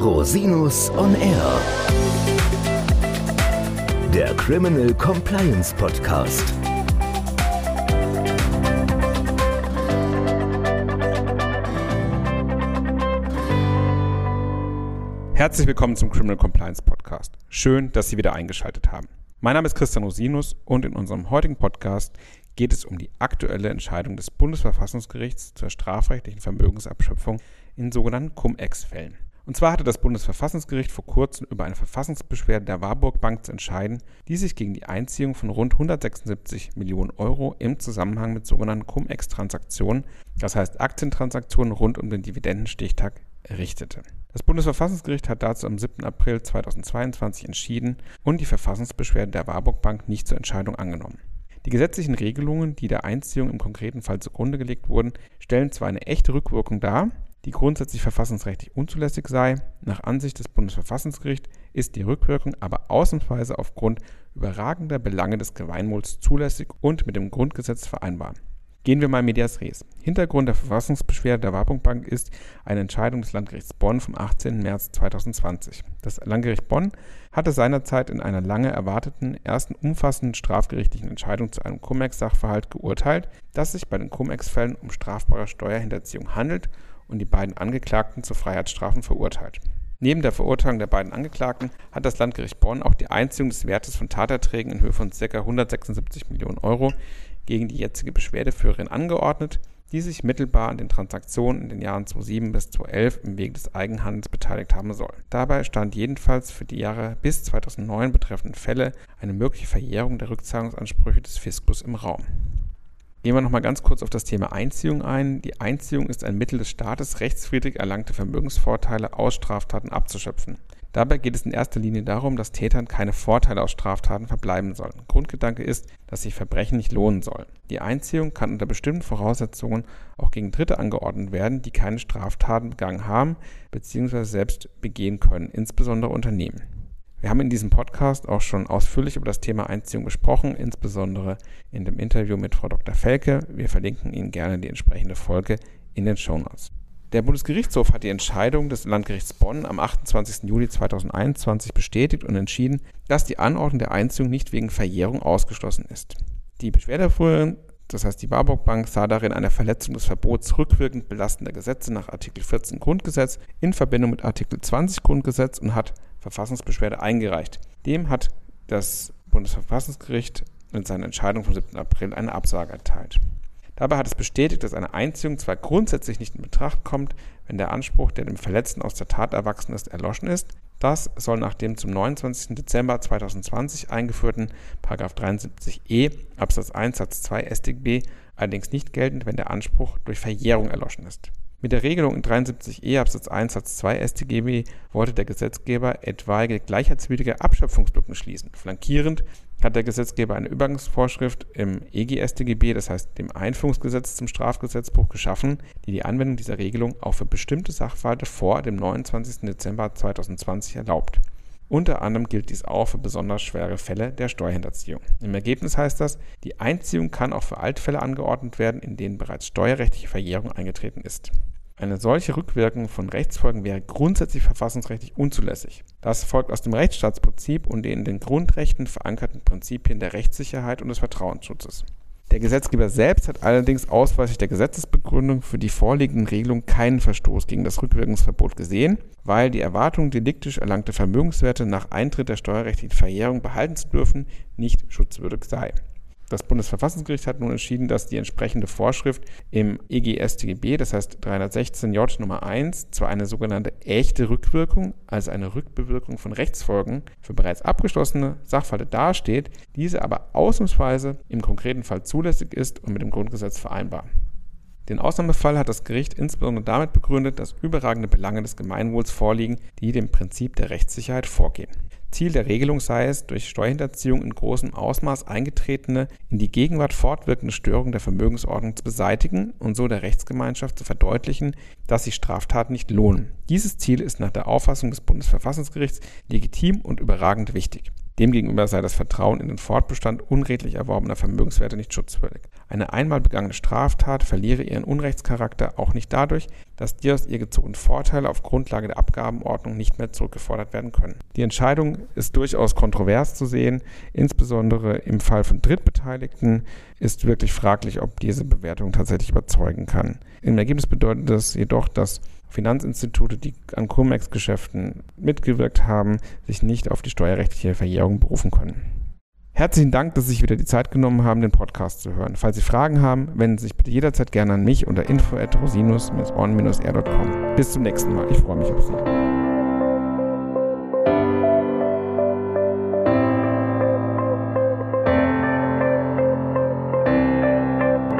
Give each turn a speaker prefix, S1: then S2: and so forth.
S1: Rosinus on Air. Der Criminal Compliance Podcast.
S2: Herzlich willkommen zum Criminal Compliance Podcast. Schön, dass Sie wieder eingeschaltet haben. Mein Name ist Christian Rosinus und in unserem heutigen Podcast geht es um die aktuelle Entscheidung des Bundesverfassungsgerichts zur strafrechtlichen Vermögensabschöpfung in sogenannten Cum-Ex-Fällen. Und zwar hatte das Bundesverfassungsgericht vor kurzem über eine Verfassungsbeschwerde der Warburg Bank zu entscheiden, die sich gegen die Einziehung von rund 176 Millionen Euro im Zusammenhang mit sogenannten Cum-Ex-Transaktionen, das heißt Aktientransaktionen rund um den Dividendenstichtag, richtete. Das Bundesverfassungsgericht hat dazu am 7. April 2022 entschieden und die Verfassungsbeschwerde der Warburg Bank nicht zur Entscheidung angenommen. Die gesetzlichen Regelungen, die der Einziehung im konkreten Fall zugrunde gelegt wurden, stellen zwar eine echte Rückwirkung dar, die grundsätzlich verfassungsrechtlich unzulässig sei. Nach Ansicht des Bundesverfassungsgerichts ist die Rückwirkung aber ausnahmsweise aufgrund überragender Belange des Gemeinwohls zulässig und mit dem Grundgesetz vereinbar. Gehen wir mal medias res. Hintergrund der Verfassungsbeschwerde der Warburg ist eine Entscheidung des Landgerichts Bonn vom 18. März 2020. Das Landgericht Bonn hatte seinerzeit in einer lange erwarteten ersten umfassenden strafgerichtlichen Entscheidung zu einem Cum-Ex-Sachverhalt geurteilt, dass sich bei den Cum-Ex-Fällen um strafbare Steuerhinterziehung handelt und die beiden Angeklagten zu Freiheitsstrafen verurteilt. Neben der Verurteilung der beiden Angeklagten hat das Landgericht Bonn auch die Einziehung des Wertes von Taterträgen in Höhe von ca. 176 Millionen Euro gegen die jetzige Beschwerdeführerin angeordnet, die sich mittelbar an den Transaktionen in den Jahren 2007 bis 2011 im Wege des Eigenhandels beteiligt haben soll. Dabei stand jedenfalls für die Jahre bis 2009 betreffenden Fälle eine mögliche Verjährung der Rückzahlungsansprüche des Fiskus im Raum. Gehen wir nochmal ganz kurz auf das Thema Einziehung ein. Die Einziehung ist ein Mittel des Staates, rechtswidrig erlangte Vermögensvorteile aus Straftaten abzuschöpfen. Dabei geht es in erster Linie darum, dass Tätern keine Vorteile aus Straftaten verbleiben sollen. Grundgedanke ist, dass sich Verbrechen nicht lohnen sollen. Die Einziehung kann unter bestimmten Voraussetzungen auch gegen Dritte angeordnet werden, die keine Straftaten begangen haben bzw. selbst begehen können, insbesondere Unternehmen. Wir haben in diesem Podcast auch schon ausführlich über das Thema Einziehung gesprochen, insbesondere in dem Interview mit Frau Dr. Felke. Wir verlinken Ihnen gerne die entsprechende Folge in den Show Notes. Der Bundesgerichtshof hat die Entscheidung des Landgerichts Bonn am 28. Juli 2021 bestätigt und entschieden, dass die Anordnung der Einziehung nicht wegen Verjährung ausgeschlossen ist. Die Beschwerdeführerin, das heißt die Warburg Bank, sah darin eine Verletzung des Verbots rückwirkend belastender Gesetze nach Artikel 14 Grundgesetz in Verbindung mit Artikel 20 Grundgesetz und hat Verfassungsbeschwerde eingereicht. Dem hat das Bundesverfassungsgericht mit seiner Entscheidung vom 7. April eine Absage erteilt. Dabei hat es bestätigt, dass eine Einziehung zwar grundsätzlich nicht in Betracht kommt, wenn der Anspruch, der dem Verletzten aus der Tat erwachsen ist, erloschen ist. Das soll nach dem zum 29. Dezember 2020 eingeführten 73e Absatz 1 Satz 2 StGB allerdings nicht gelten, wenn der Anspruch durch Verjährung erloschen ist. Mit der Regelung in 73e Absatz 1 Satz 2 StGB wollte der Gesetzgeber etwaige gleichheitswidrige Abschöpfungslücken schließen. Flankierend hat der Gesetzgeber eine Übergangsvorschrift im EGStGB, das heißt dem Einführungsgesetz zum Strafgesetzbuch, geschaffen, die die Anwendung dieser Regelung auch für bestimmte Sachverhalte vor dem 29. Dezember 2020 erlaubt. Unter anderem gilt dies auch für besonders schwere Fälle der Steuerhinterziehung. Im Ergebnis heißt das, die Einziehung kann auch für Altfälle angeordnet werden, in denen bereits steuerrechtliche Verjährung eingetreten ist. Eine solche Rückwirkung von Rechtsfolgen wäre grundsätzlich verfassungsrechtlich unzulässig. Das folgt aus dem Rechtsstaatsprinzip und den in den Grundrechten verankerten Prinzipien der Rechtssicherheit und des Vertrauensschutzes. Der Gesetzgeber selbst hat allerdings ausweislich der Gesetzesbegründung für die vorliegenden Regelungen keinen Verstoß gegen das Rückwirkungsverbot gesehen, weil die Erwartung, deliktisch erlangte Vermögenswerte nach Eintritt der steuerrechtlichen Verjährung behalten zu dürfen, nicht schutzwürdig sei. Das Bundesverfassungsgericht hat nun entschieden, dass die entsprechende Vorschrift im EGStGB, das heißt 316j Nummer 1, zwar eine sogenannte echte Rückwirkung, also eine Rückbewirkung von Rechtsfolgen für bereits abgeschlossene Sachverhalte dasteht, diese aber ausnahmsweise im konkreten Fall zulässig ist und mit dem Grundgesetz vereinbar. Den Ausnahmefall hat das Gericht insbesondere damit begründet, dass überragende Belange des Gemeinwohls vorliegen, die dem Prinzip der Rechtssicherheit vorgehen. Ziel der Regelung sei es, durch Steuerhinterziehung in großem Ausmaß eingetretene, in die Gegenwart fortwirkende Störung der Vermögensordnung zu beseitigen und so der Rechtsgemeinschaft zu verdeutlichen, dass sich Straftaten nicht lohnen. Dieses Ziel ist nach der Auffassung des Bundesverfassungsgerichts legitim und überragend wichtig. Demgegenüber sei das Vertrauen in den Fortbestand unredlich erworbener Vermögenswerte nicht schutzwürdig. Eine einmal begangene Straftat verliere ihren Unrechtscharakter auch nicht dadurch, dass die aus ihr gezogenen Vorteile auf Grundlage der Abgabenordnung nicht mehr zurückgefordert werden können. Die Entscheidung ist durchaus kontrovers zu sehen, insbesondere im Fall von Drittbeteiligten ist wirklich fraglich, ob diese Bewertung tatsächlich überzeugen kann. Im Ergebnis bedeutet das jedoch, dass Finanzinstitute, die an Cum-Ex-Geschäften mitgewirkt haben, sich nicht auf die steuerrechtliche Verjährung berufen können. Herzlichen Dank, dass Sie sich wieder die Zeit genommen haben, den Podcast zu hören. Falls Sie Fragen haben, wenden Sie sich bitte jederzeit gerne an mich unter info@rosinus-on-r.com. Bis zum nächsten Mal. Ich freue mich auf Sie.